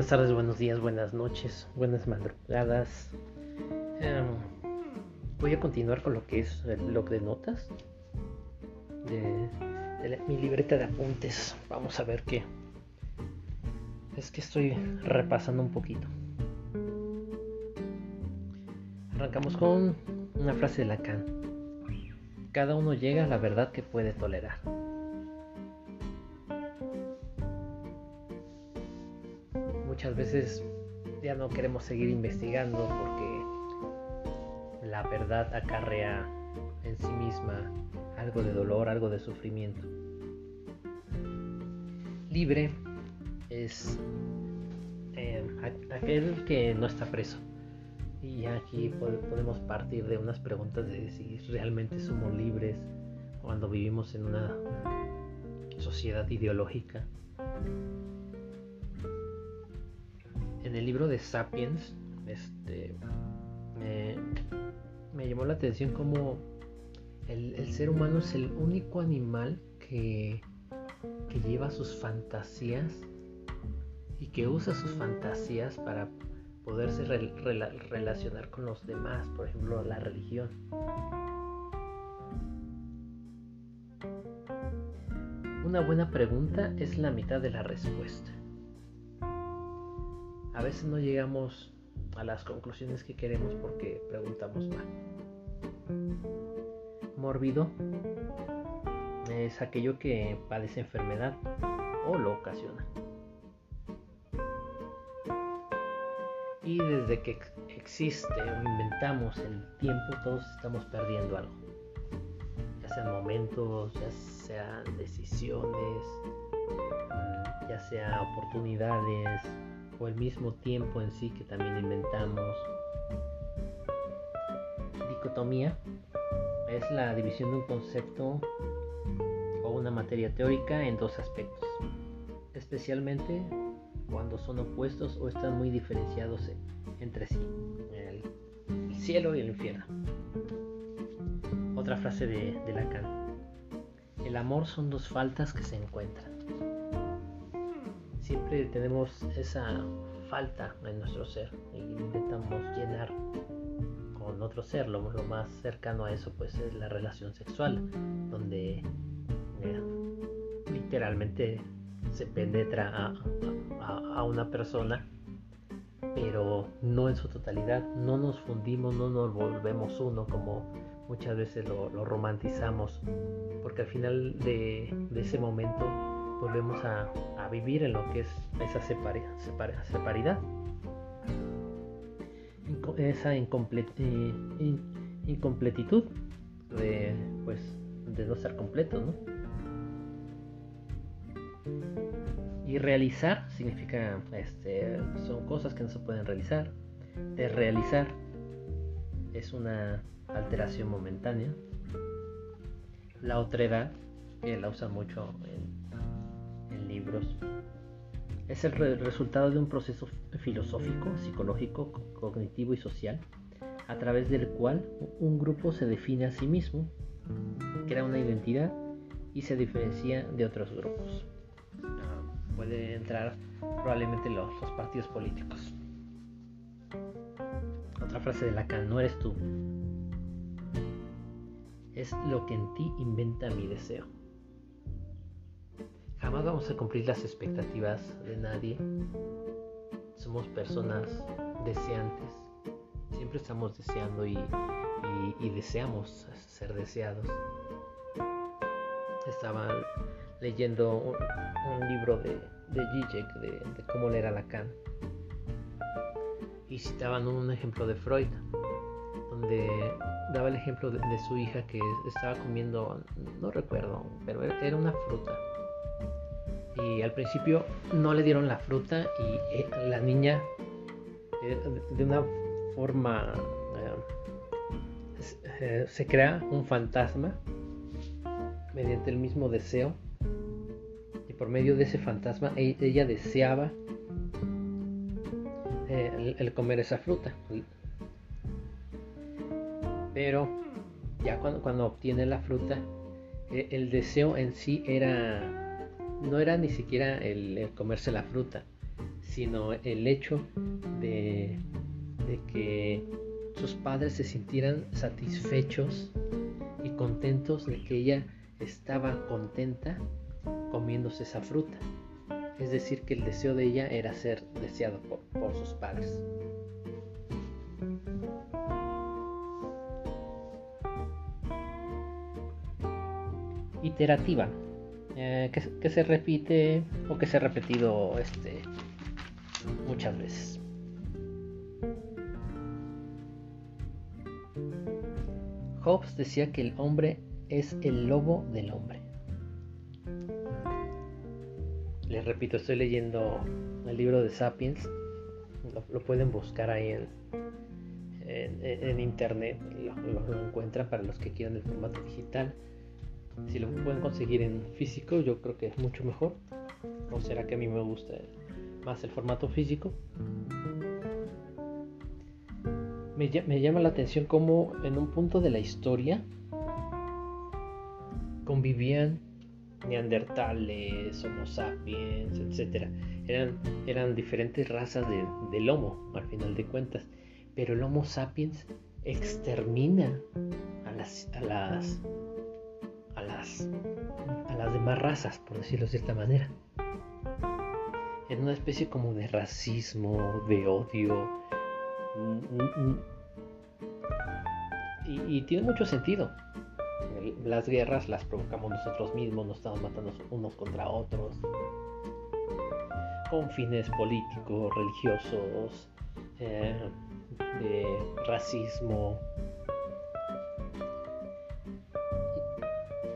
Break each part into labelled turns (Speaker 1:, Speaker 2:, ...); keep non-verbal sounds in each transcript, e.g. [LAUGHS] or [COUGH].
Speaker 1: Buenas tardes, buenos días, buenas noches, buenas madrugadas. Em, voy a continuar con lo que es el blog de notas de, mi libreta de apuntes. Vamos a ver qué. Es que estoy repasando un poquito. Arrancamos con una frase de Lacan. Cada uno llega a la verdad que puede tolerar. Muchas veces ya no queremos seguir investigando porque la verdad acarrea en sí misma algo de dolor, algo de sufrimiento. Libre es eh, aquel que no está preso. Y aquí podemos partir de unas preguntas de si realmente somos libres cuando vivimos en una sociedad ideológica el libro de Sapiens, este, me, llamó la atención como el, ser humano es el único animal que, que lleva sus fantasías y que usa sus fantasías para poderse relacionar con los demás, por ejemplo, la religión. Una buena pregunta es la mitad de la respuesta a veces no llegamos a las conclusiones que queremos porque preguntamos mal. Mórbido es aquello que padece enfermedad o lo ocasiona. Y desde que existe o inventamos el tiempo, todos estamos perdiendo algo. Ya sean momentos, ya sean decisiones, ya sean oportunidades, o el mismo tiempo en sí que también inventamos. Dicotomía es la división de un concepto o una materia teórica en dos aspectos, especialmente cuando son opuestos o están muy diferenciados entre sí, el, cielo y el infierno. Otra frase de, de Lacan. El amor son dos faltas que se encuentran siempre tenemos esa falta en nuestro ser y intentamos llenar con otro ser. Lo, más cercano a eso pues es la relación sexual, donde literalmente se penetra a, una persona, pero no en su totalidad. No nos fundimos, no nos volvemos uno como muchas veces lo, romantizamos, porque al final de ese momento volvemos a, vivir en lo que es esa separidad, esa incompletitud de, pues, de no estar completo, Y realizar significa, este, son cosas que no se pueden realizar. De realizar es una alteración momentánea. La otredad, que la usa mucho en libros es el resultado de un proceso filosófico, psicológico, cognitivo y social, a través del cual un grupo se define a sí mismo, crea una identidad y se diferencia de otros grupos. Ah, puede entrar probablemente los, los partidos políticos. Otra frase de Lacan, no eres tú. Es lo que en ti inventa mi deseo. Jamás vamos a cumplir las expectativas de nadie. Somos personas deseantes. Siempre estamos deseando y, deseamos ser deseados. Estaba leyendo un, libro de, de Zizek de, cómo leer a Lacan. Y citaban un ejemplo de Freud, donde daba el ejemplo de, su hija que estaba comiendo, no recuerdo, pero era una fruta y al principio no le dieron la fruta y eh, la niña eh, de una forma eh, se crea un fantasma mediante el mismo deseo. Y por medio de ese fantasma e, ella deseaba el, comer esa fruta. Pero ya cuando, cuando obtiene la fruta el deseo en sí era no era ni siquiera el, comerse la fruta, sino el hecho de, de que sus padres se sintieran satisfechos y contentos de que ella estaba contenta comiéndose esa fruta. Es decir, que el deseo de ella era ser deseado por, sus padres. Iterativa, eh, que, se repite o que se ha repetido este, muchas veces. Hobbes decía que el hombre es el lobo del hombre. Les repito, estoy leyendo el libro de Sapiens. Lo, pueden buscar ahí en, en, internet. Lo, encuentran para los que quieran el formato digital. Si lo pueden conseguir en físico, yo creo que es mucho mejor. ¿O será que a mí me gusta más el formato físico? Me, me llama la atención cómo en un punto de la historia convivían neandertales, homo sapiens, etc. Eran, eran diferentes razas de, del homo, al final de cuentas. Pero el homo sapiens extermina a las, a las, a las, demás razas, por decirlo de cierta manera. En una especie como de racismo, de odio. y tiene mucho sentido las guerras las provocamos nosotros mismos, nos estamos matando unos contra otros, con fines políticos, religiosos, eh, de racismo.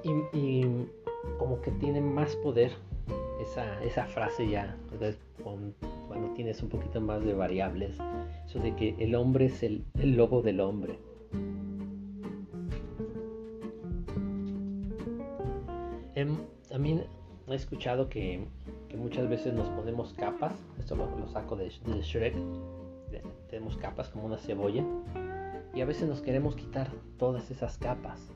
Speaker 1: Y, como que tiene más poder esa, esa frase ya, cuando tienes un poquito más de variables, eso de que el hombre es el, el lobo del hombre. también he escuchado que, muchas veces nos ponemos capas, esto lo, saco de, Shrek, tenemos capas como una cebolla, y a veces nos queremos quitar todas esas capas.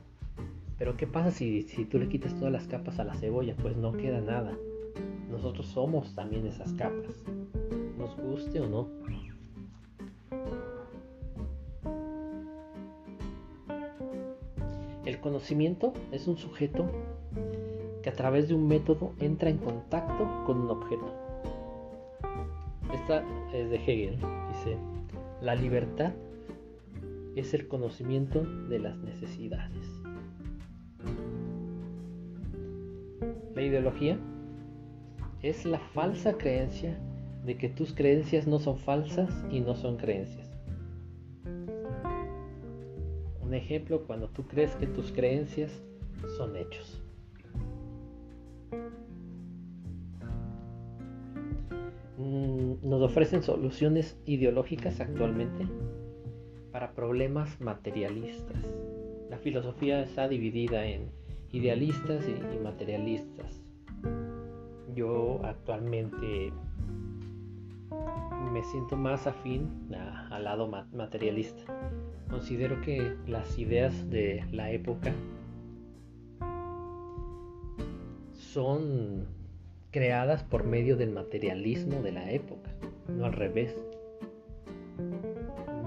Speaker 1: Pero ¿qué pasa si, si tú le quitas todas las capas a la cebolla? Pues no queda nada. Nosotros somos también esas capas, nos guste o no. El conocimiento es un sujeto que a través de un método entra en contacto con un objeto. Esta es de Hegel. Dice, la libertad es el conocimiento de las necesidades. Ideología es la falsa creencia de que tus creencias no son falsas y no son creencias. Un ejemplo cuando tú crees que tus creencias son hechos. Mm, nos ofrecen soluciones ideológicas actualmente para problemas materialistas. La filosofía está dividida en idealistas y, materialistas. Yo actualmente me siento más afín al lado materialista. Considero que las ideas de la época son creadas por medio del materialismo de la época, no al revés.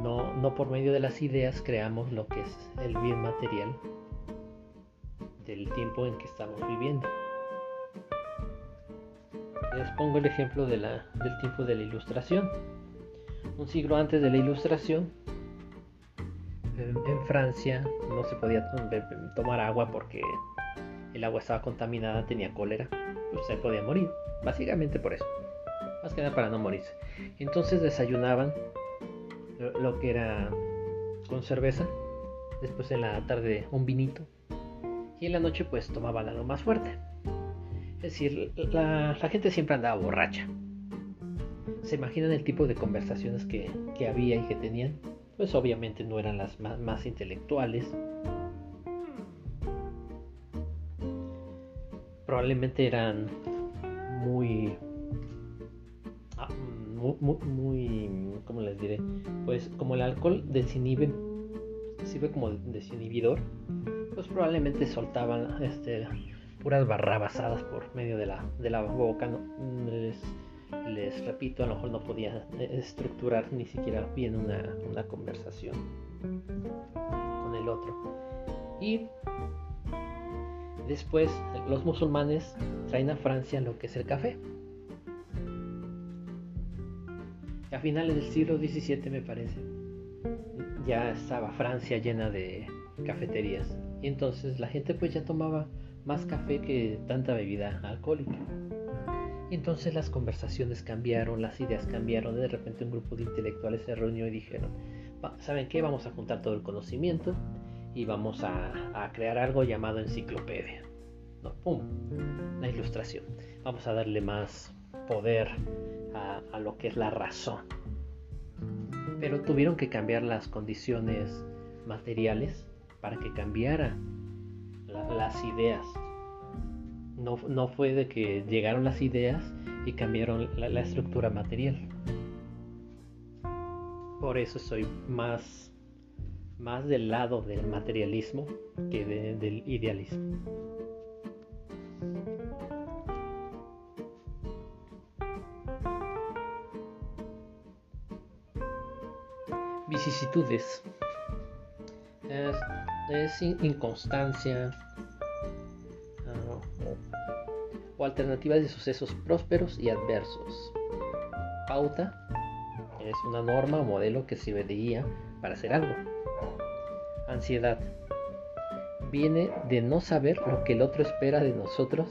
Speaker 1: No, no por medio de las ideas creamos lo que es el bien material del tiempo en que estamos viviendo. Les pongo el ejemplo de la, del tiempo de la ilustración. Un siglo antes de la ilustración, en, Francia no se podía tomar agua porque el agua estaba contaminada, tenía cólera pues se podía morir. Básicamente por eso. Más que nada para no morirse. Entonces desayunaban lo que era con cerveza. Después en la tarde un vinito. Y en la noche pues tomaban algo más fuerte. Es decir, la, gente siempre andaba borracha. ¿Se imaginan el tipo de conversaciones que, había y que tenían? Pues obviamente no eran las más intelectuales, probablemente eran muy, ah, muy, muy, ¿cómo les diré? Pues como el alcohol desinhibe, sirve como desinhibidor, pues probablemente soltaban este, puras barrabasadas por medio de la, de la boca, les, repito, a lo mejor no podía eh, estructurar ni siquiera bien una, una conversación con el otro. Y después los musulmanes traen a Francia lo que es el café. A finales del siglo XVII me parece, ya estaba Francia llena de cafeterías. Y entonces la gente pues ya tomaba más café que tanta bebida alcohólica. Y entonces las conversaciones cambiaron, las ideas cambiaron. De repente un grupo de intelectuales se reunió y dijeron, ¿saben qué? Vamos a juntar todo el conocimiento y vamos a, crear algo llamado enciclopedia. No, ¡Pum! La ilustración. Vamos a darle más poder a, lo que es la razón. Pero tuvieron que cambiar las condiciones materiales para que cambiara las ideas. No, no, fue de que llegaron las ideas y cambiaron la, estructura material. Por eso soy más, más del lado del materialismo que del idealismo. vicisitudes. Es, inconstancia ah, o, alternativas de sucesos prósperos y adversos. Pauta es una norma o modelo que se veía para hacer algo. Ansiedad viene de no saber lo que el otro espera de nosotros,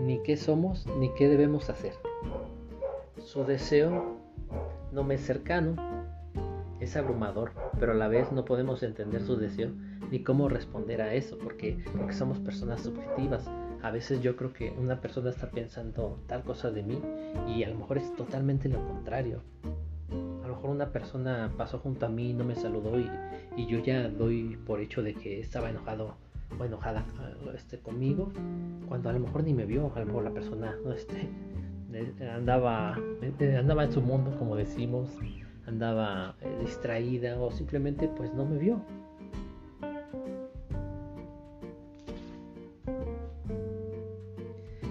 Speaker 1: ni qué somos, ni qué debemos hacer. Su deseo no me es cercano, es abrumador, pero a la vez no podemos entender su deseo ni cómo responder a eso, porque, porque somos personas subjetivas. A veces yo creo que una persona está pensando tal cosa de mí y a lo mejor es totalmente lo contrario. A lo mejor una persona pasó junto a mí no me saludó y, y yo ya doy por hecho de que estaba enojado o enojada este, conmigo, cuando a lo mejor ni me vio, a lo mejor la persona este, [LAUGHS] andaba, andaba en su mundo, como decimos, andaba eh, distraída o simplemente pues no me vio.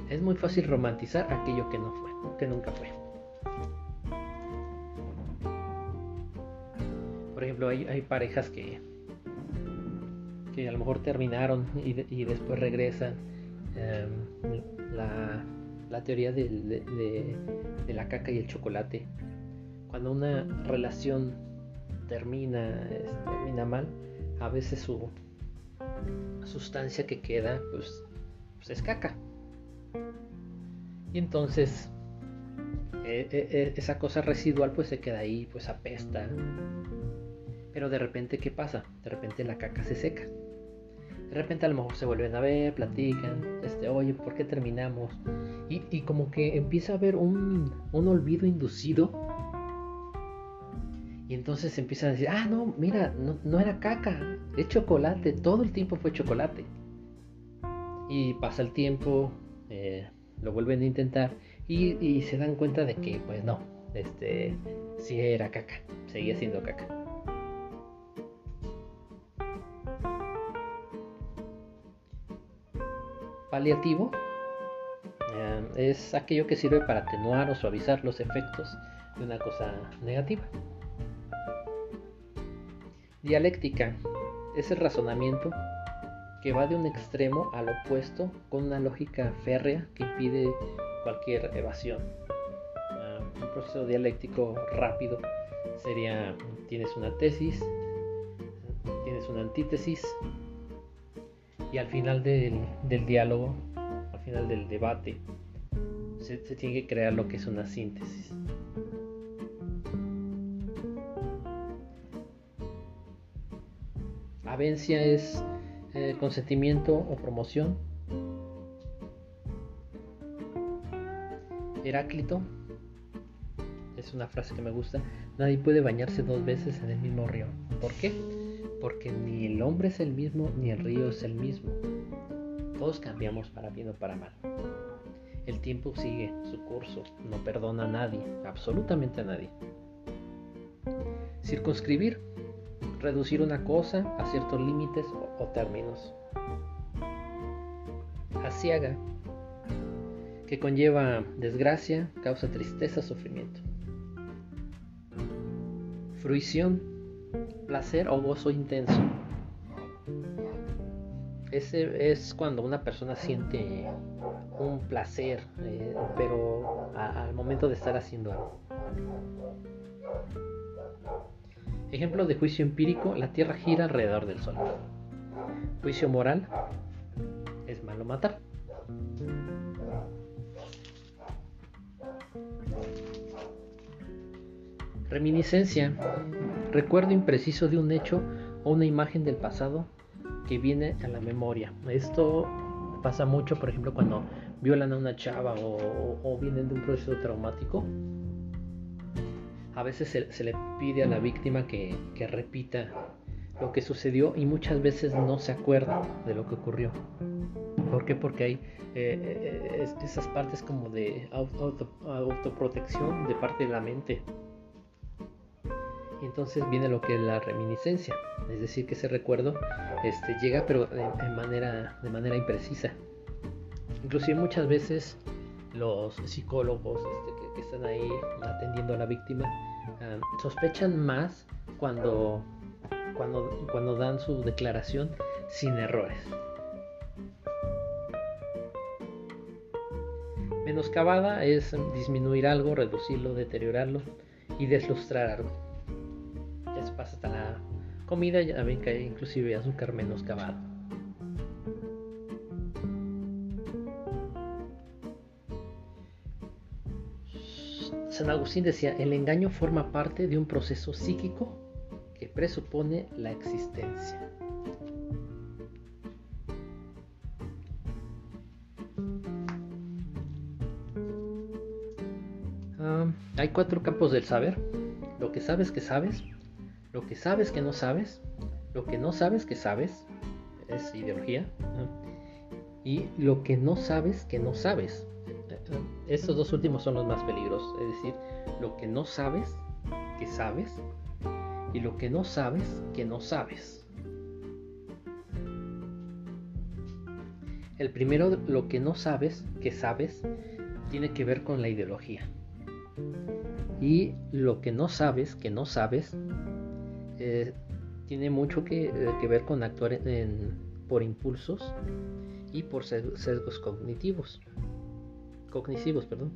Speaker 1: Es muy fácil romantizar aquello que no fue, que nunca fue. Por ejemplo, hay, parejas que, que a lo mejor terminaron y, después regresan. Em, la, la, teoría de la caca y el chocolate cuando una relación termina, termina mal, a veces su sustancia que queda pues, pues es caca. Y entonces e, e, e, esa cosa residual pues se queda ahí, pues apesta. Pero de repente, ¿qué pasa? De repente la caca se seca. De repente a lo mejor se vuelven a ver, platican, este, oye, ¿por qué terminamos? Y, como que empieza a haber un, un olvido inducido y entonces empiezan a decir, ah, no, mira, no, era caca, es chocolate, todo el tiempo fue chocolate. Y pasa el tiempo, eh, lo vuelven a intentar y, se dan cuenta de que, pues no, este, sí era caca, seguía siendo caca. Paliativo eh, es aquello que sirve para atenuar o suavizar los efectos de una cosa negativa. Dialéctica es el razonamiento que va de un extremo al opuesto con una lógica férrea que impide cualquier evasión. Ah, un proceso dialéctico rápido sería tienes una tesis, tienes una antítesis y al final del, diálogo, al final del debate, se tiene que crear lo que es una síntesis. Avencia es eh, consentimiento o promoción. Heráclito es una frase que me gusta. Nadie puede bañarse dos veces en el mismo río. ¿Por qué? Porque ni el hombre es el mismo ni el río es el mismo. Todos cambiamos para bien o para mal. El tiempo sigue su curso, no perdona a nadie, absolutamente a nadie. Circunscribir reducir una cosa a ciertos límites o, términos. Asiaga. que conlleva desgracia, causa tristeza, sufrimiento. Fruición, placer o gozo intenso. Ese es cuando una persona siente un placer, eh, pero al momento de estar haciendo algo. Ejemplo de juicio empírico, la Tierra gira alrededor del Sol. Juicio moral, es malo matar. Reminiscencia, recuerdo impreciso de un hecho o una imagen del pasado que viene a la memoria. Esto pasa mucho, por ejemplo, cuando violan a una chava o, vienen de un proceso traumático. A veces se, le pide a la víctima que, repita lo que sucedió y muchas veces no se acuerda de lo que ocurrió. ¿Por qué? Porque hay eh, eh, esas partes como de autoprotección de parte de la mente y entonces viene lo que es la reminiscencia, es decir, que ese recuerdo este, llega pero de, manera, imprecisa. Inclusive muchas veces los psicólogos este, que, están ahí atendiendo a la víctima ah, sospechan más cuando, cuando, cuando dan su declaración sin errores. Menoscabada es disminuir algo, reducirlo, deteriorarlo y deslustrar algo pasa hasta la comida, ya ven que hay inclusive azúcar menos San Agustín decía, el engaño forma parte de un proceso psíquico que presupone la existencia. Ah, hay cuatro campos del saber. Lo que sabes que sabes, lo que sabes que no sabes, lo que no sabes que sabes, es ideología, y lo que no sabes que no sabes. Estos dos últimos son los más peligrosos, es decir, lo que no sabes que sabes y lo que no sabes que no sabes. El primero, lo que no sabes que sabes, tiene que ver con la ideología. Y lo que no sabes que no sabes eh, tiene mucho que, eh, ver con actuar por impulsos y por sesgos cognitivos. Cognitivos, perdón.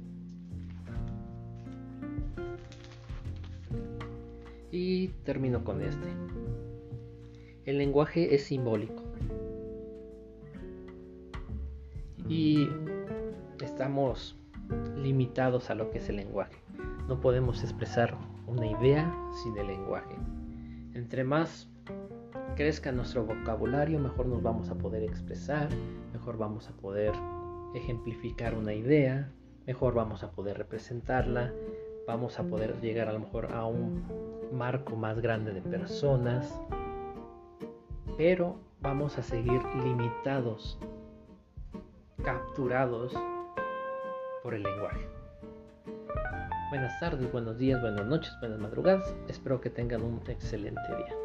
Speaker 1: Y termino con este. El lenguaje es simbólico. Y estamos limitados a lo que es el lenguaje. No podemos expresar una idea sin el lenguaje. Entre más crezca nuestro vocabulario, mejor nos vamos a poder expresar, mejor vamos a poder ejemplificar una idea, mejor vamos a poder representarla, vamos a poder llegar a lo mejor a un marco más grande de personas, pero vamos a seguir limitados, capturados por el lenguaje. Buenas tardes, buenos días, buenas noches, buenas madrugadas. Espero que tengan un excelente día.